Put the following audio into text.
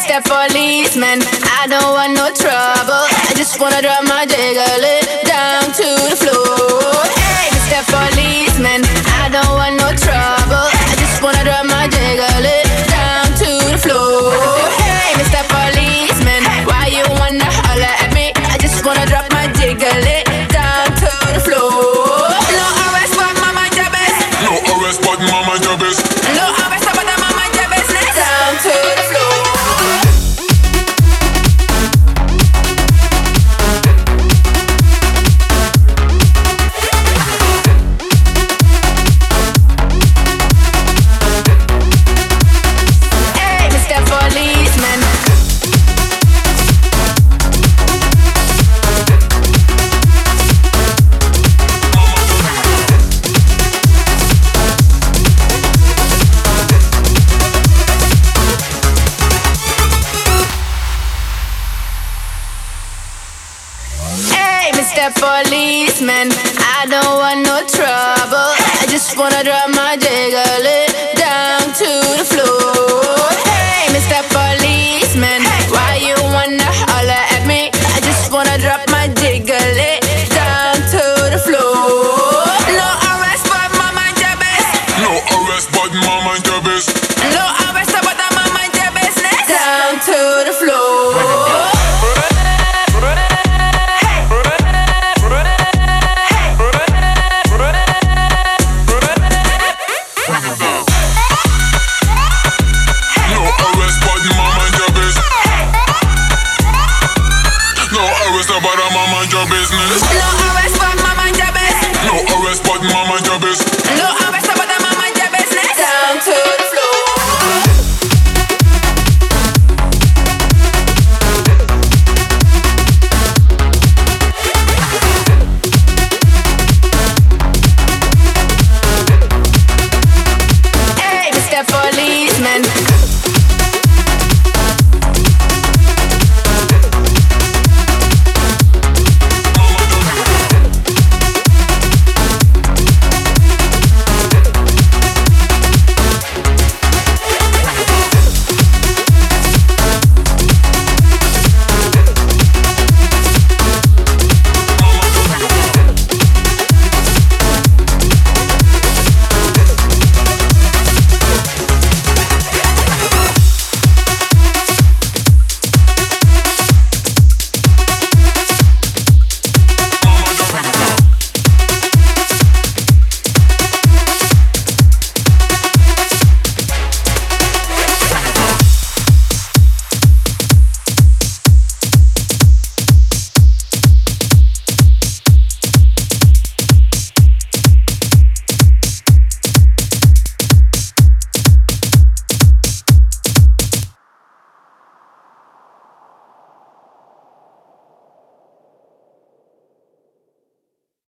Mr. Policeman. I don't want no trouble. I just wanna drop my jiggle. that policeman. I don't want no trouble. arrest but I'm on my job business. No arrest, but my mind your business. No arrest, but my mind your business. No